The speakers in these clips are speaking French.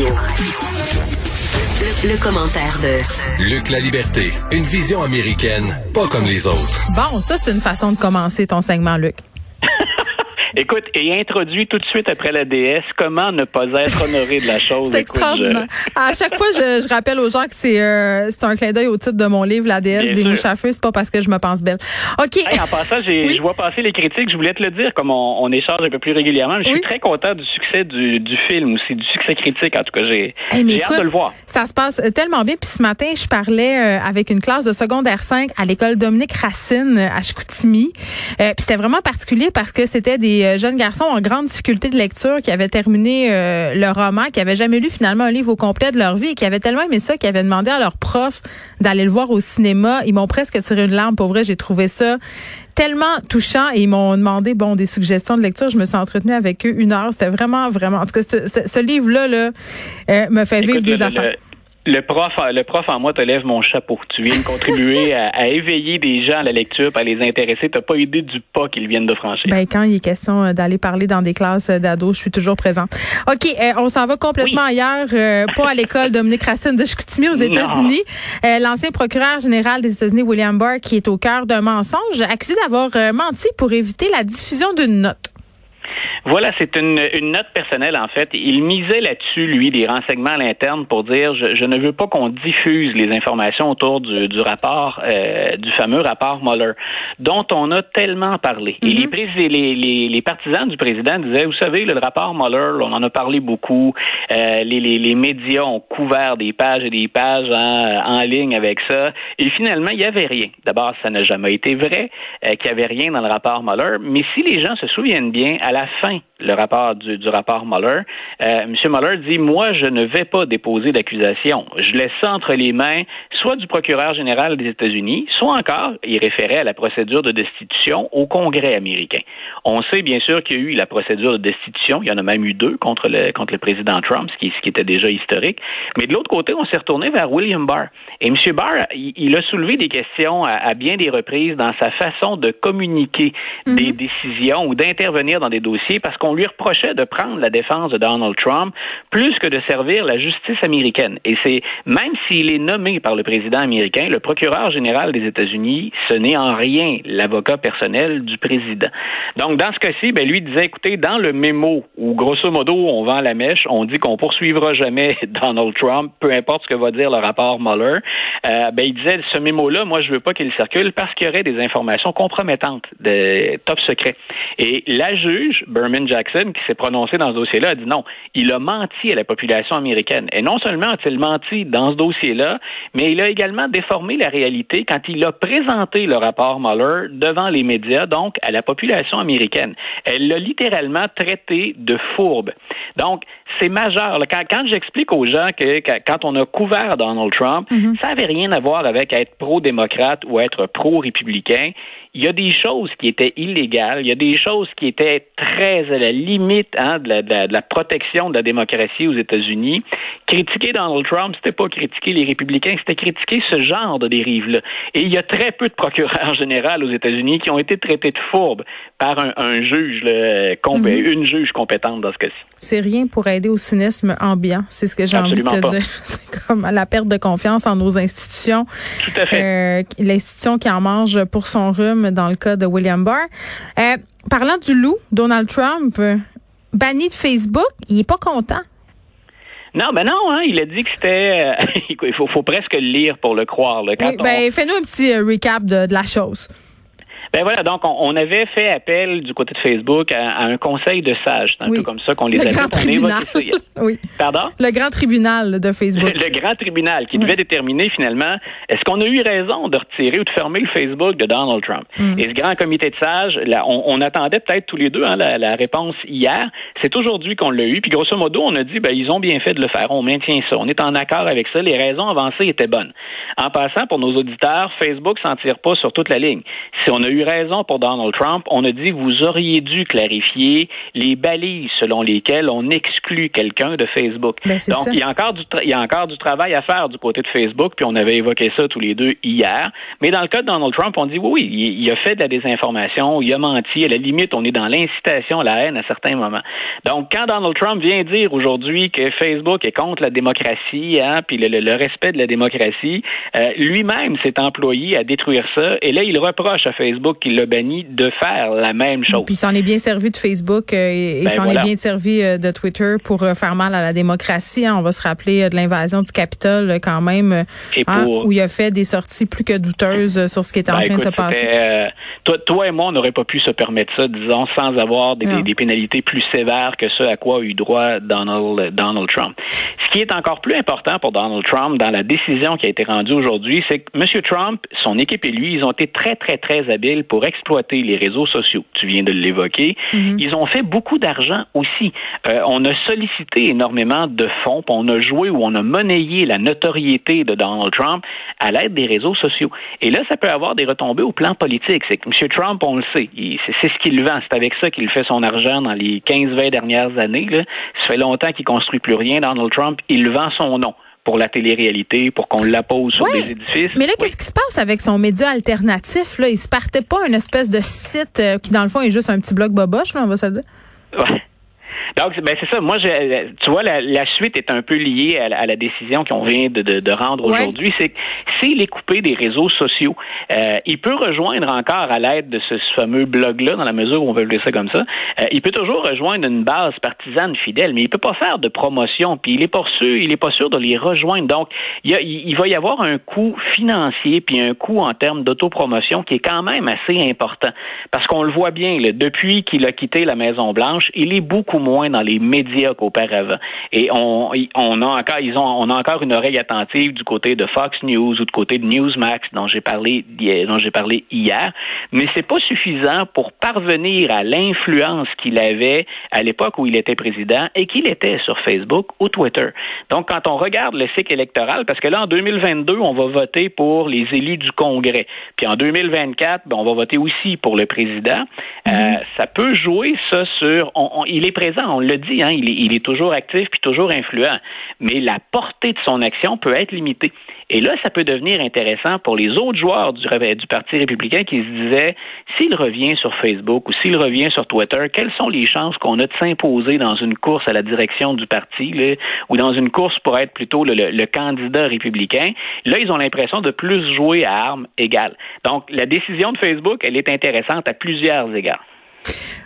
Radio. Le, commentaire de Luc La Liberté, une vision américaine, pas comme les autres. Bon, ça c'est une façon de commencer ton segment, Luc. Écoute, et introduit tout de suite après la DS, comment ne pas être honoré de la chose? c'est extraordinaire. À chaque fois, je, je, rappelle aux gens que c'est euh, c'est un clin d'œil au titre de mon livre, La DS des mouches à feu. C'est pas parce que je me pense belle. OK. en passant, j'ai, je vois passer les critiques. Je voulais te le dire, comme on, on échange un peu plus régulièrement. Je suis très content du succès du, du film aussi, du succès critique. En tout cas, j'ai, j'ai hâte de le voir. Ça se passe tellement bien. Puis ce matin, je parlais euh, avec une classe de secondaire 5 à l'école Dominique Racine à Chicoutimi. Euh, puis c'était vraiment particulier parce que c'était des euh, jeunes garçons en grande difficulté de lecture qui avaient terminé euh, le roman, qui avaient jamais lu finalement un livre au complet de leur vie et qui avaient tellement aimé ça qu'ils avaient demandé à leur prof d'aller le voir au cinéma. Ils m'ont presque tiré une larme. Pour vrai, j'ai trouvé ça tellement touchant et ils m'ont demandé bon des suggestions de lecture. Je me suis entretenue avec eux une heure. C'était vraiment vraiment. En tout cas, ce, livre là là me fait vivre des affaires. Le prof, le prof en moi te lève mon chapeau. Tu viens de contribuer à, éveiller des gens à la lecture, à les intéresser. T'as pas idée du pas qu'ils viennent de franchir. Ben quand il est question euh, d'aller parler dans des classes euh, d'ados, je suis toujours présente. Ok, euh, on s'en va complètement ailleurs, pas à l'école Dominique Racine de Chicoutimi aux États-Unis. L'ancien procureur général des États-Unis William Barr, qui est au cœur d'un mensonge, accusé d'avoir menti pour éviter la diffusion d'une note. Voilà, c'est une, une, note personnelle en fait. Il misait là-dessus, lui, des renseignements à l'interne pour dire je, je, ne veux pas qu'on diffuse les informations autour du, du rapport, euh, du fameux rapport Mueller, dont on a tellement parlé. Et les, les, les, les, partisans du président disaient, vous savez, le rapport Mueller, on en a parlé beaucoup. Euh, les, les, médias ont couvert des pages et des pages en, en ligne avec ça. Et finalement, il n'y avait rien. D'abord, ça n'a jamais été vrai euh, qu'il n'y avait rien dans le rapport Mueller. Mais si les gens se souviennent bien, à la fin le rapport du, du rapport Mueller, euh, M. Mueller dit moi je ne vais pas déposer d'accusation. Je laisse ça entre les mains soit du procureur général des États-Unis, soit encore il référait à la procédure de destitution au Congrès américain. On sait bien sûr qu'il y a eu la procédure de destitution, il y en a même eu deux contre le contre le président Trump, ce qui, ce qui était déjà historique. Mais de l'autre côté, on s'est retourné vers William Barr. Et M. Barr, il, a soulevé des questions à, bien des reprises dans sa façon de communiquer des mhm. décisions ou d'intervenir dans des dossiers parce qu'on lui reprochait de prendre la défense de Donald Trump plus que de servir la justice américaine. Et c'est même s'il est nommé par le président américain, le procureur général des États-Unis, ce n'est en rien l'avocat personnel du président. Donc dans ce cas-ci, ben lui disait écoutez, dans le mémo où grosso modo on vend la mèche, on dit qu'on poursuivra jamais Donald Trump, peu importe ce que va dire le rapport Mueller. Euh, ben il disait ce mémo-là, moi je veux pas qu'il circule parce qu'il y aurait des informations compromettantes de top secret. Et la juge Jackson, qui s'est prononcé dans ce dossier-là, a dit non, il a menti à la population américaine. Et non seulement a-t-il menti dans ce dossier-là, mais il a également déformé la réalité quand il a présenté le rapport Mueller devant les médias, donc à la population américaine. Elle l'a littéralement traité de fourbe. Donc, c'est majeur. Quand, quand j'explique aux gens que, quand on a couvert Donald Trump, mm-hmm. ça n'avait rien à voir avec être pro-démocrate ou être pro-républicain il y a des choses qui étaient illégales, il y a des choses qui étaient très à la limite hein, de, la, de, la, protection de la démocratie aux États-Unis. Critiquer Donald Trump, c'était pas critiquer les républicains, c'était critiquer ce genre de dérive-là. Et il y a très peu de procureurs généraux aux États-Unis qui ont été traités de fourbes par un, juge, là, mm-hmm. une juge compétente dans ce cas-ci. C'est rien pour aider au cynisme ambiant, c'est ce que j'ai envie de te dire. C'est comme la perte de confiance en nos institutions. Tout à fait. Euh, L'institution qui en mange pour son rhume dans le cas de William Barr. Euh, parlant du loup, Donald Trump, euh, banni de Facebook, il est pas content. Non, ben non, hein, il a dit que c'était. Euh, il faut, presque le lire pour le croire. ben, fais-nous un petit recap de la chose. Ben voilà, donc on, avait fait appel du côté de Facebook à, un conseil de sages. C'est un peu comme ça qu'on les a Grand tribunal. oui. Pardon? Le grand tribunal de Facebook. Le, grand tribunal qui devait déterminer finalement est-ce qu'on a eu raison de retirer ou de fermer le Facebook de Donald Trump? Mm. Et ce grand comité de sages, là, on, attendait peut-être tous les deux hein, la, réponse hier. C'est aujourd'hui qu'on l'a eu. Puis grosso modo, on a dit ben ils ont bien fait de le faire. On maintient ça. On est en accord avec ça. Les raisons avancées étaient bonnes. En passant, pour nos auditeurs, Facebook s'en tire pas sur toute la ligne. Si on a eu eu raison pour Donald Trump. On a dit vous auriez dû clarifier les balises selon lesquelles on exclut quelqu'un de Facebook. Ben, Donc, il y a encore du il y a encore du travail à faire du côté de Facebook, puis on avait évoqué ça tous les deux hier. Mais dans le cas de Donald Trump, on dit oui, oui, il, il a fait de la désinformation, il a menti. À la limite, on est dans l'incitation à la haine à certains moments. Donc, quand Donald Trump vient dire aujourd'hui que Facebook est contre la démocratie, hein, puis le, le, le respect de la démocratie, euh, lui-même s'est employé à détruire ça. Et là, il reproche à Facebook qui l'a banni de faire la même chose. Puis il s'en est bien servi de Facebook euh, et, Ben s'en voilà. est bien servi euh, de Twitter pour euh, faire mal à la démocratie. hein. On va se rappeler de l'invasion du Capitole quand même, Et hein, pour- où il a fait des sorties plus que douteuses sur ce qui était en Ben, train de se passer. toi, toi et moi, on n'aurait pas pu se permettre ça, disons, sans avoir des- des pénalités plus sévères que ce à quoi a eu droit Donald, Donald Trump. Ce qui est encore plus important pour Donald Trump dans la décision qui a été rendue aujourd'hui, c'est que M. Trump, son équipe et lui, ils ont été très, très, très habiles pour exploiter les réseaux sociaux. Tu viens de l'évoquer. Mhm. Ils ont fait beaucoup d'argent aussi. Euh, on a sollicité énormément de fonds, puis on a joué ou on a monnayé la notoriété de Donald Trump à l'aide des réseaux sociaux. Et là, ça peut avoir des retombées au plan politique. C'est que M. Trump, on le sait, c'est ce qu'il vend. C'est avec ça qu'il fait son argent dans les 15-20 dernières années. Là. Ça fait longtemps qu'il construit plus rien. Donald Trump, il vend son nom pour la télé-réalité, pour qu'on l'appose sur Ouais. des édifices. Mais là, Oui. qu'est-ce qui se passe avec son média alternatif? Là? Il se partait pas une espèce de site euh, qui, dans le fond, est juste un petit blog boboche, là, on va se le dire? Ouais. Donc, ben c'est ça. Moi, je, tu vois, la, la suite est un peu liée à, la- à la décision qu'on vient de, de, de rendre Ouais. aujourd'hui. C'est que s'il est coupé des réseaux sociaux, euh, il peut rejoindre encore à l'aide de ce, ce fameux blog-là, dans la mesure où on veut appeler ça comme ça, euh, il peut toujours rejoindre une base partisane fidèle, mais il peut pas faire de promotion. Puis il est pas sûr, il est pas sûr de les rejoindre. Donc, il, y a- il il va y avoir un coût financier puis un coût en termes d'autopromotion qui est quand même assez important. Parce qu'on le voit bien, là, depuis qu'il a quitté la Maison Blanche, il est beaucoup moins dans les médias qu'auparavant. Et on, on a encore, ils ont, on a encore une oreille attentive du côté de Fox News ou du côté de Newsmax dont j'ai parlé, dont j'ai parlé hier. Mais c'est pas suffisant pour parvenir à l'influence qu'il avait à l'époque où il était président et qu'il était sur Facebook ou Twitter. Donc, quand on regarde le cycle électoral, parce que là, en 2022, on va voter pour les élus du Congrès. Puis en 2024, ben, on va voter aussi pour le président. Euh, ça peut jouer ça sur... on- on- il est présent, on le dit, hein, il, est, toujours actif puis toujours influent. Mais la portée de son action peut être limitée. Et là, ça peut devenir intéressant pour les autres joueurs du, Parti républicain qui se disaient, s'il revient sur Facebook ou s'il revient sur Twitter, quelles sont les chances qu'on a de s'imposer dans une course à la direction du parti ou dans une course pour être plutôt le candidat républicain? Là, ils ont l'impression de plus jouer à armes égales. Donc, la décision de Facebook, elle est intéressante à plusieurs égards.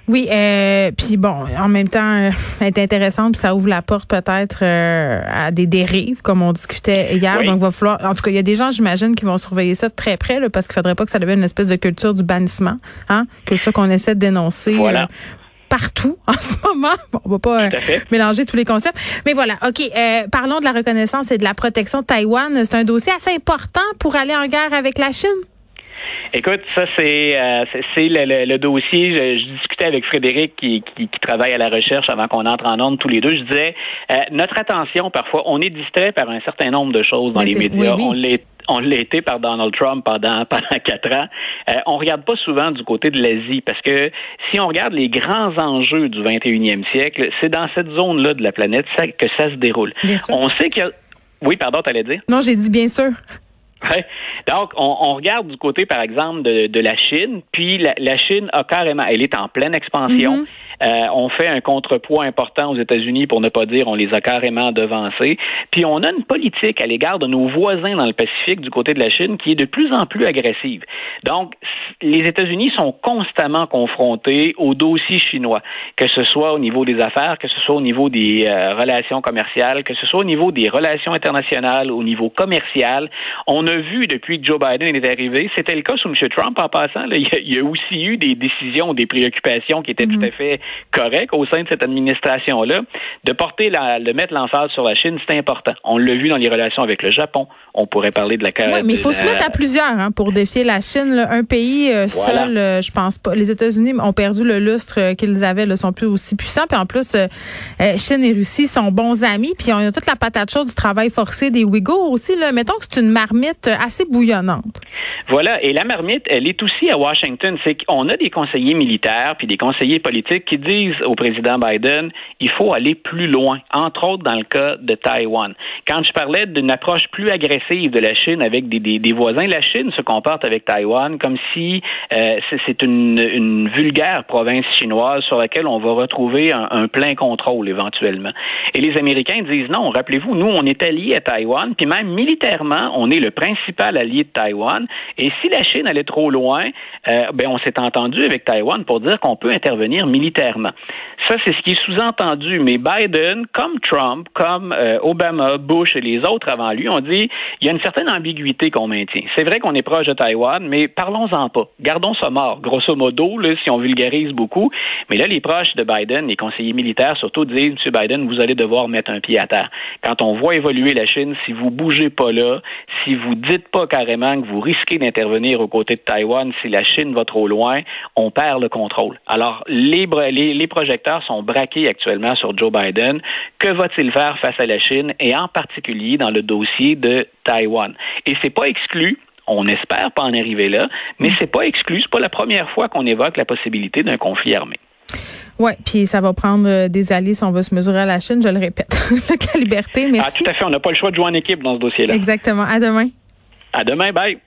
Oui, euh, puis bon, en même temps, euh, elle est intéressante, puis ça ouvre la porte peut-être euh, à des dérives, comme on discutait hier. Oui. Donc, va falloir. En tout cas, il y a des gens, j'imagine, qui vont surveiller ça de très près, là, parce qu'il faudrait pas que ça devienne une espèce de culture du bannissement, hein, culture qu'on essaie de dénoncer. Voilà. euh, partout en ce moment. Bon, on va pas euh, mélanger tous les concepts. Mais voilà, OK, euh, parlons de la reconnaissance et de la protection de Taïwan. C'est un dossier assez important pour aller en guerre avec la Chine. Écoute, ça c'est euh, c'est- le, le- le dossier. Je, je discutais avec Frédéric qui, qui, qui travaille à la recherche avant qu'on entre en onde tous les deux. Je disais euh, notre attention parfois, on est distrait par un certain nombre de choses dans Mais les médias. oui, oui. On l'est on l'a été par Donald Trump pendant pendant quatre ans. Euh, on regarde pas souvent du côté de l'Asie parce que si on regarde les grands enjeux du 21e siècle, c'est dans cette zone-là de la planète que ça se déroule. Bien sûr. On sait qu'il y a oui, pardon, t'allais dire? Non, j'ai dit bien sûr. Donc, on, regarde du côté, par exemple, de, la Chine, puis la, la Chine a carrément, elle est en pleine expansion. Mhm. Euh, on fait un contrepoids important aux États-Unis, pour ne pas dire on les a carrément devancés. Puis on a une politique à l'égard de nos voisins dans le Pacifique du côté de la Chine qui est de plus en plus agressive. Donc, les États-Unis sont constamment confrontés aux dossiers chinois, que ce soit au niveau des affaires, que ce soit au niveau des euh, relations commerciales, que ce soit au niveau des relations internationales, au niveau commercial. On a vu depuis que Joe Biden est arrivé, c'était le cas sous M. Trump en passant, là, il, y a, il y a aussi eu des décisions, des préoccupations qui étaient tout à fait correct au sein de cette administration-là, de porter la, de mettre l'emphase sur la Chine, c'est important. On l'a vu dans les relations avec le Japon. On pourrait parler de la. Oui, mais il faut se mettre à plusieurs hein, pour défier la Chine. Un pays euh, seul, euh, je pense pas. Les États-Unis ont perdu le lustre euh, qu'ils avaient, ne sont plus aussi puissants. Puis en plus, Chine et Russie sont bons amis. Puis on a toute la patate chaude du travail forcé des Ouïghours aussi. Là. Mettons que c'est une marmite assez bouillonnante. Voilà. Et la marmite, elle est aussi à Washington. C'est qu'on a des conseillers militaires puis des conseillers politiques qui disent au président Biden, il faut aller plus loin. Entre autres dans le cas de Taïwan. Quand je parlais d'une approche plus agressive de la Chine avec des, des, voisins, la Chine se comporte avec Taïwan comme si euh, c'est une, une, vulgaire province chinoise sur laquelle on va retrouver un, un, plein contrôle éventuellement. Et les Américains disent non, rappelez-vous, nous, on est alliés à Taïwan, puis même militairement, on est le principal allié de Taïwan. Et si la Chine allait trop loin, euh, ben on s'est entendu avec Taïwan pour dire qu'on peut intervenir militairement. Ça, c'est ce qui est sous-entendu. Mais Biden, comme Trump, comme euh, Obama, Bush et les autres avant lui, ont dit il y a une certaine ambiguïté qu'on maintient. C'est vrai qu'on est proche de Taïwan, mais parlons-en pas. Gardons ça mort, grosso modo, là, si on vulgarise beaucoup. Mais là, les proches de Biden, les conseillers militaires surtout, disent M. Biden, vous allez devoir mettre un pied à terre. Quand on voit évoluer la Chine, si vous bougez pas là, si vous dites pas carrément que vous risquez d'intervenir aux côtés de Taïwan, si la Chine va trop loin, on perd le contrôle. Alors, les, les, les projecteurs sont braqués actuellement sur Joe Biden. Que va-t-il faire face à la Chine et en particulier dans le dossier de Taïwan? Et c'est pas exclu on espère pas en arriver là, mais c'est pas exclu. C'est pas la première fois qu'on évoque la possibilité d'un conflit armé. Oui, puis ça va prendre euh, des alliés si on veut se mesurer à la Chine, je le répète. la liberté, merci. Ah, tout à fait. On n'a pas le choix de jouer en équipe dans ce dossier-là. Exactement. À demain. À demain. Bye.